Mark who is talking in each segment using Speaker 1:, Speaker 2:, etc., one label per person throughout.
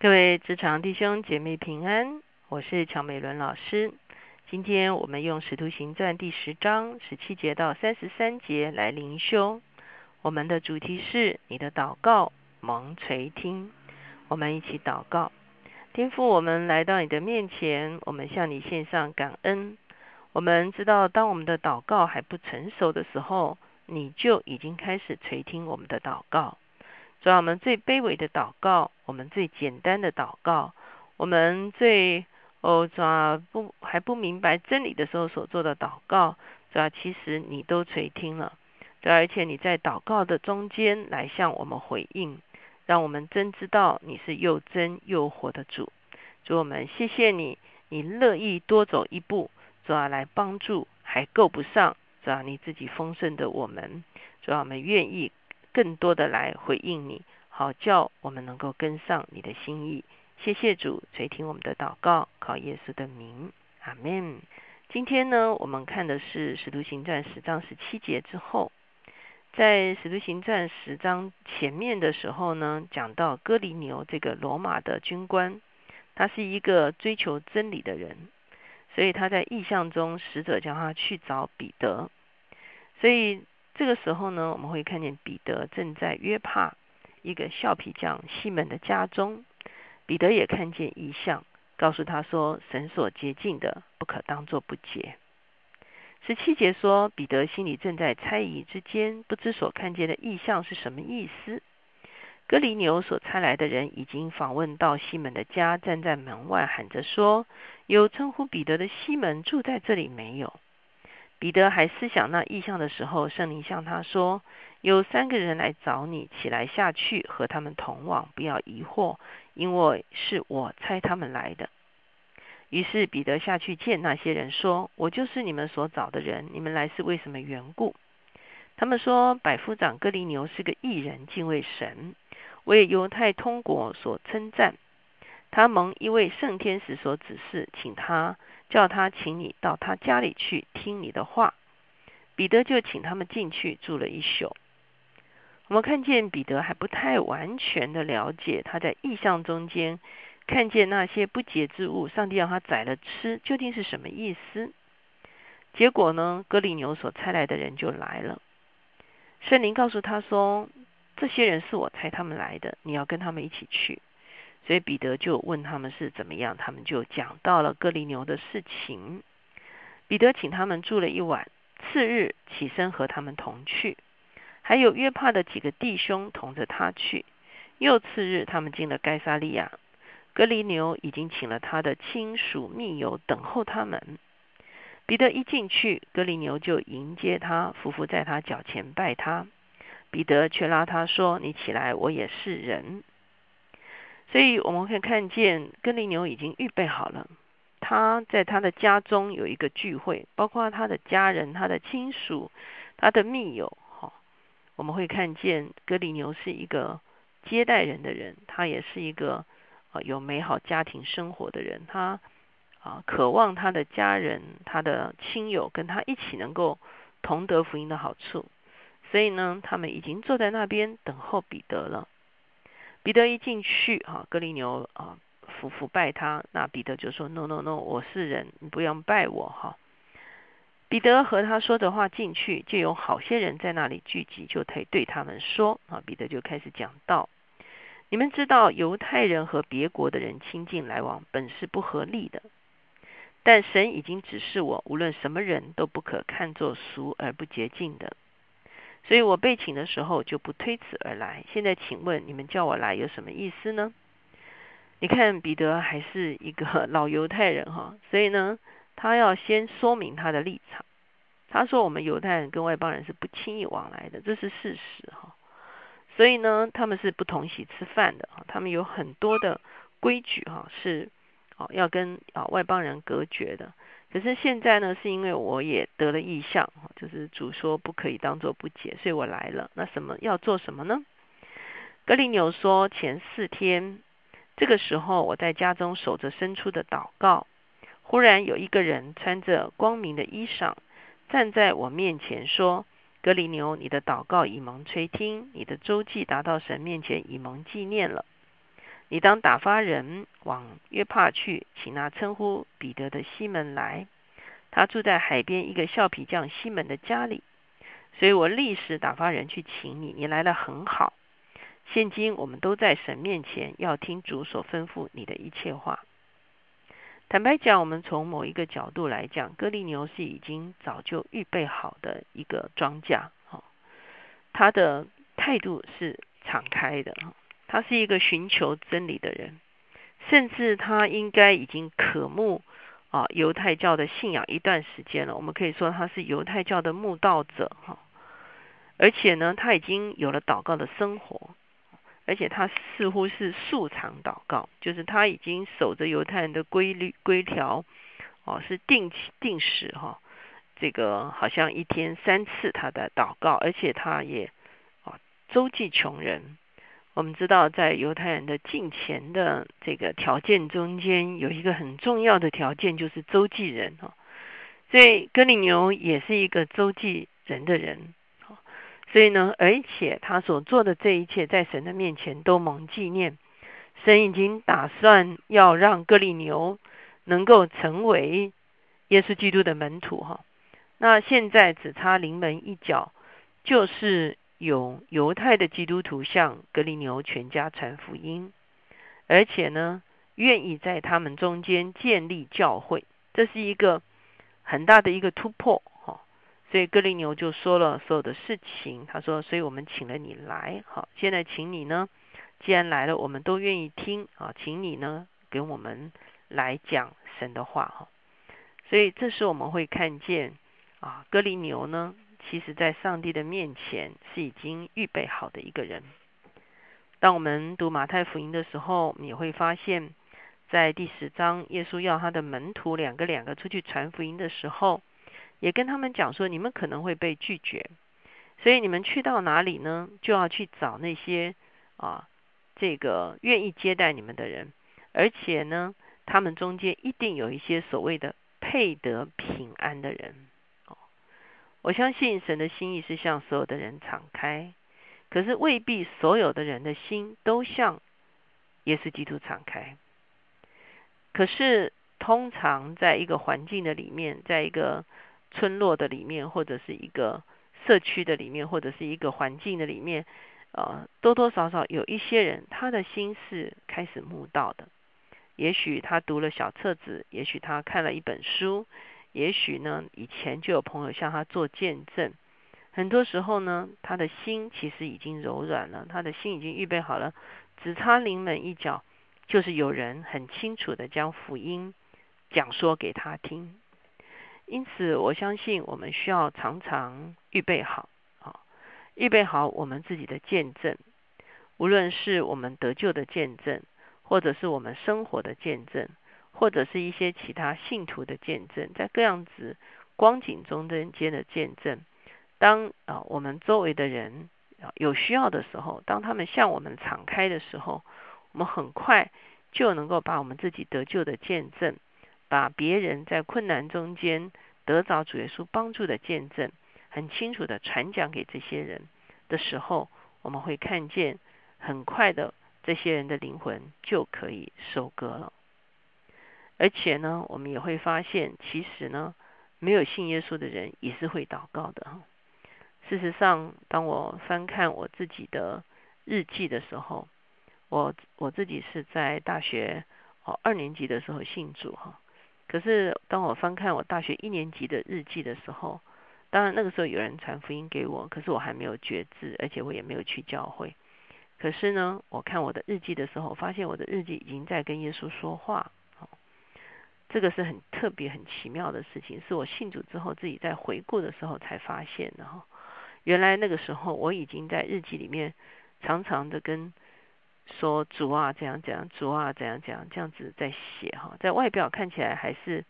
Speaker 1: 各位职场弟兄姐妹平安，我是乔美伦老师。今天我们用《使徒行传》第十章十七节到三十三节来灵修。我们的主题是你的祷告蒙垂听。我们一起祷告，天父，我们来到你的面前，我们向你献上感恩。我们知道，当我们的祷告还不成熟的时候，你就已经开始垂听我们的祷告。主要我们最卑微的祷告，我们最简单的祷告，我们最哦，主要不还不明白真理的时候所做的祷告，主要其实你都垂听了，主要而且你在祷告的中间来向我们回应，让我们真知道你是又真又活的主。主我们谢谢你，你乐意多走一步，主要来帮助还够不上，主要你自己丰盛的我们，主要我们愿意。更多的来回应你，好叫我们能够跟上你的心意。谢谢主垂听我们的祷告，靠耶稣的名，阿门。今天呢，我们看的是使徒行传十章十七节之后，在使徒行传十章前面的时候呢，讲到哥尼牛这个罗马的军官，他是一个追求真理的人，所以他在意象中，使者叫他去找彼得，所以。这个时候呢，我们会看见彼得正在约帕一个橡皮匠西门的家中。彼得也看见异象，告诉他说：“神所洁净的，不可当作不洁。”十七节说，彼得心里正在猜疑之间，不知所看见的异象是什么意思。格里牛所差来的人已经访问到西门的家，站在门外喊着说：“有称呼彼得的西门住在这里没有？”彼得还思想那意象的时候，圣灵向他说：“有三个人来找你，起来下去，和他们同往，不要疑惑，因为是我猜他们来的。”于是彼得下去见那些人，说：“我就是你们所找的人，你们来是为什么缘故？”他们说：“百夫长哥尼牛是个异人，敬畏神，为犹太通国所称赞。他蒙一位圣天使所指示，请他。”叫他请你到他家里去听你的话，彼得就请他们进去住了一宿。我们看见彼得还不太完全的了解他在异象中间看见那些不洁之物，上帝让他宰了吃，究竟是什么意思？结果呢，格里牛所差来的人就来了。圣灵告诉他说：“这些人是我差他们来的，你要跟他们一起去。”所以彼得就问他们是怎么样，他们就讲到了哥尼牛的事情。彼得请他们住了一晚，次日起身和他们同去，还有约帕的几个弟兄同着他去。又次日，他们进了该萨利亚，格尼牛已经请了他的亲属密友等候他们。彼得一进去，格尼牛就迎接他，伏伏在他脚前拜他。彼得却拉他说：“你起来，我也是人。”所以我们可以看见，格林牛已经预备好了。他在他的家中有一个聚会，包括他的家人、他的亲属、他的密友。哈，我们会看见格里牛是一个接待人的人，他也是一个啊有美好家庭生活的人。他啊渴望他的家人、他的亲友跟他一起能够同得福音的好处。所以呢，他们已经坐在那边等候彼得了。彼得一进去，哈，格林牛啊，服服拜他。那彼得就说：“No No No，我是人，你不用拜我。”哈，彼得和他说的话进去，就有好些人在那里聚集，就可以对他们说：“啊，彼得就开始讲道。你们知道，犹太人和别国的人亲近来往，本是不合理的。但神已经指示我，无论什么人都不可看作俗而不洁净的。”所以我被请的时候就不推辞而来。现在请问你们叫我来有什么意思呢？你看彼得还是一个 老犹太人哈，所以呢，他要先说明他的立场。他说我们犹太人跟外邦人是不轻易往来的，这是事实哈。所以呢，他们是不同席吃饭的，他们有很多的规矩哈，是哦要跟啊外邦人隔绝的。可是现在呢，是因为我也得了异象，就是主说不可以当做不解，所以我来了。那什么要做什么呢？格林纽说，前四天这个时候，我在家中守着伸出的祷告，忽然有一个人穿着光明的衣裳站在我面前说：“格林牛，你的祷告已蒙垂听，你的周记达到神面前已蒙纪念了。”你当打发人往约帕去，请那称呼彼得的西门来，他住在海边一个橡皮匠西门的家里。所以我立时打发人去请你，你来了很好。现今我们都在神面前，要听主所吩咐你的一切话。坦白讲，我们从某一个角度来讲，哥利牛是已经早就预备好的一个庄稼，哈，他的态度是敞开的，他是一个寻求真理的人，甚至他应该已经渴慕啊犹太教的信仰一段时间了。我们可以说他是犹太教的慕道者，哈。而且呢，他已经有了祷告的生活，而且他似乎是素常祷告，就是他已经守着犹太人的规律规条，哦，是定期定时哈，这个好像一天三次他的祷告，而且他也啊周济穷人。我们知道，在犹太人的敬虔的这个条件中间，有一个很重要的条件就是周济人哈，所以格里牛也是一个周济人的人。所以呢，而且他所做的这一切，在神的面前都蒙纪念。神已经打算要让哥利牛能够成为耶稣基督的门徒哈。那现在只差临门一脚，就是有犹太的基督徒向格林牛全家传福音，而且呢，愿意在他们中间建立教会，这是一个很大的一个突破哈。所以格林牛就说了所有的事情，他说：“所以我们请了你来，好，现在请你呢，既然来了，我们都愿意听啊，请你呢给我们来讲神的话哈。所以这时我们会看见啊，哥利牛呢，其实在上帝的面前是已经预备好的一个人。当我们读马太福音的时候，你会发现，在第十章，耶稣要他的门徒两个两个出去传福音的时候。也跟他们讲说，你们可能会被拒绝，所以你们去到哪里呢？就要去找那些啊，这个愿意接待你们的人，而且呢，他们中间一定有一些所谓的配得平安的人。我相信神的心意是向所有的人敞开，可是未必所有的人的心都向耶稣基督敞开。可是通常在一个环境的里面，在一个村落的里面，或者是一个社区的里面，或者是一个环境的里面，呃，多多少少有一些人，他的心是开始悟道的。也许他读了小册子，也许他看了一本书，也许呢，以前就有朋友向他做见证。很多时候呢，他的心其实已经柔软了，他的心已经预备好了，只差临门一脚，就是有人很清楚的将福音讲说给他听。因此，我相信我们需要常常预备好，啊，预备好我们自己的见证，无论是我们得救的见证，或者是我们生活的见证，或者是一些其他信徒的见证，在各样子光景中间的见证。当啊，我们周围的人有需要的时候，当他们向我们敞开的时候，我们很快就能够把我们自己得救的见证。把别人在困难中间得着主耶稣帮助的见证，很清楚的传讲给这些人的时候，我们会看见很快的这些人的灵魂就可以收割了。而且呢，我们也会发现，其实呢，没有信耶稣的人也是会祷告的。事实上，当我翻看我自己的日记的时候，我我自己是在大学哦二年级的时候信主哈。可是，当我翻看我大学一年级的日记的时候，当然那个时候有人传福音给我，可是我还没有觉知，而且我也没有去教会。可是呢，我看我的日记的时候，发现我的日记已经在跟耶稣说话。这个是很特别、很奇妙的事情，是我信主之后自己在回顾的时候才发现的哈。原来那个时候我已经在日记里面常常的跟。说主啊，怎样怎样，主啊，怎样怎样，这样子在写哈，在外表看起来还是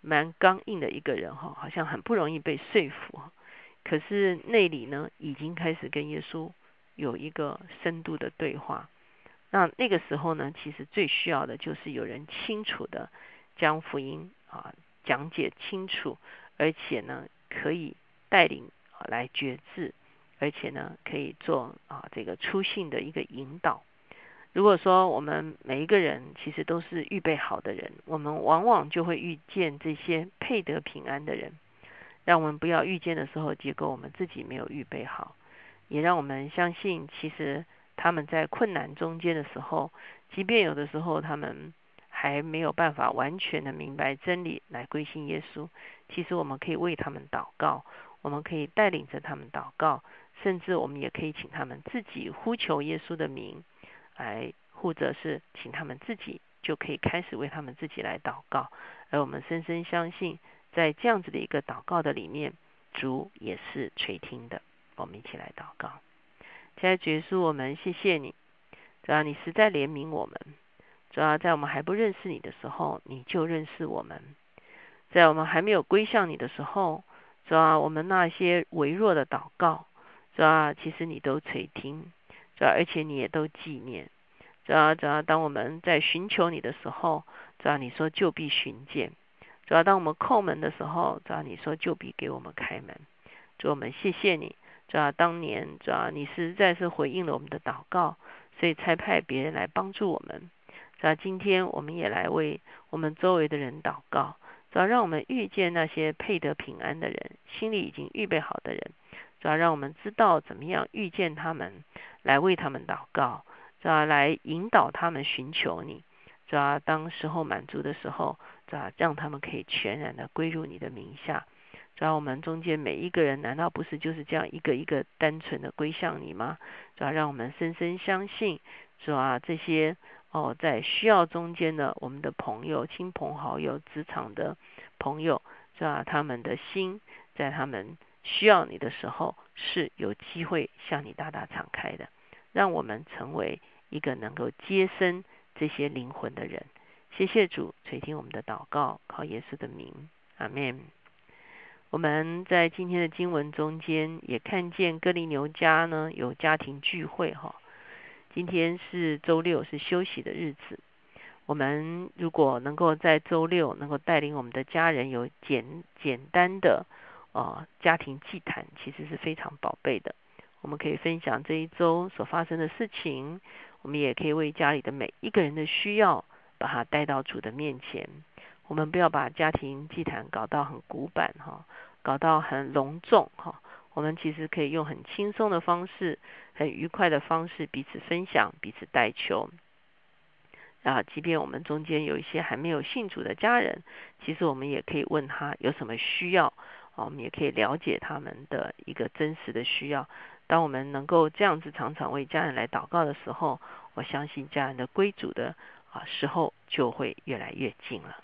Speaker 1: 蛮刚硬的一个人哈，好像很不容易被说服。可是内里呢，已经开始跟耶稣有一个深度的对话。那那个时候呢，其实最需要的就是有人清楚的将福音啊讲解清楚，而且呢可以带领啊来觉知，而且呢可以做啊这个出信的一个引导。如果说我们每一个人其实都是预备好的人，我们往往就会遇见这些配得平安的人。让我们不要遇见的时候，结果我们自己没有预备好，也让我们相信，其实他们在困难中间的时候，即便有的时候他们还没有办法完全的明白真理来归信耶稣，其实我们可以为他们祷告，我们可以带领着他们祷告，甚至我们也可以请他们自己呼求耶稣的名，来或者是请他们自己就可以开始为他们自己来祷告，而我们深深相信。在这样子的一个祷告的里面，主也是垂听的。我们一起来祷告。亲爱的耶稣，我们谢谢你，主要你实在怜悯我们。主要在我们还不认识你的时候，你就认识我们；在我们还没有归向你的时候，主要我们那些微弱的祷告，主要其实你都垂听，主要而且你也都纪念。主要主要当我们在寻求你的时候，主要你说就必寻见。主要当我们叩门的时候，主要你说就必给我们开门。主我们谢谢你。主要当年主要你实在是回应了我们的祷告，所以才派别人来帮助我们。主要今天我们也来为我们周围的人祷告。主要让我们遇见那些配得平安的人，心里已经预备好的人。主要让我们知道怎么样遇见他们，来为他们祷告。主要来引导他们寻求你。主要当时候满足的时候。主要，让他们可以全然的归入你的名下。主要我们中间每一个人，难道不是就是这样一个一个单纯的归向你吗？主要让我们深深相信，主要，这些哦，在需要中间的我们的朋友、亲朋好友、职场的朋友，是吧？他们的心在他们需要你的时候，是有机会向你大大敞开的。让我们成为一个能够接生这些灵魂的人。谢谢主垂听我们的祷告，靠耶稣的名，阿门。我们在今天的经文中间也看见哥林牛家呢有家庭聚会哈。今天是周六，是休息的日子。我们如果能够在周六能够带领我们的家人有简简单的呃家庭祭坛，其实是非常宝贝的。我们可以分享这一周所发生的事情，我们也可以为家里的每一个人的需要。把它带到主的面前，我们不要把家庭祭坛搞到很古板哈，搞到很隆重哈。我们其实可以用很轻松的方式，很愉快的方式彼此分享，彼此代求。啊，即便我们中间有一些还没有信主的家人，其实我们也可以问他有什么需要，啊我们也可以了解他们的一个真实的需要。当我们能够这样子常常为家人来祷告的时候，我相信家人的归主的。啊，时候就会越来越近了。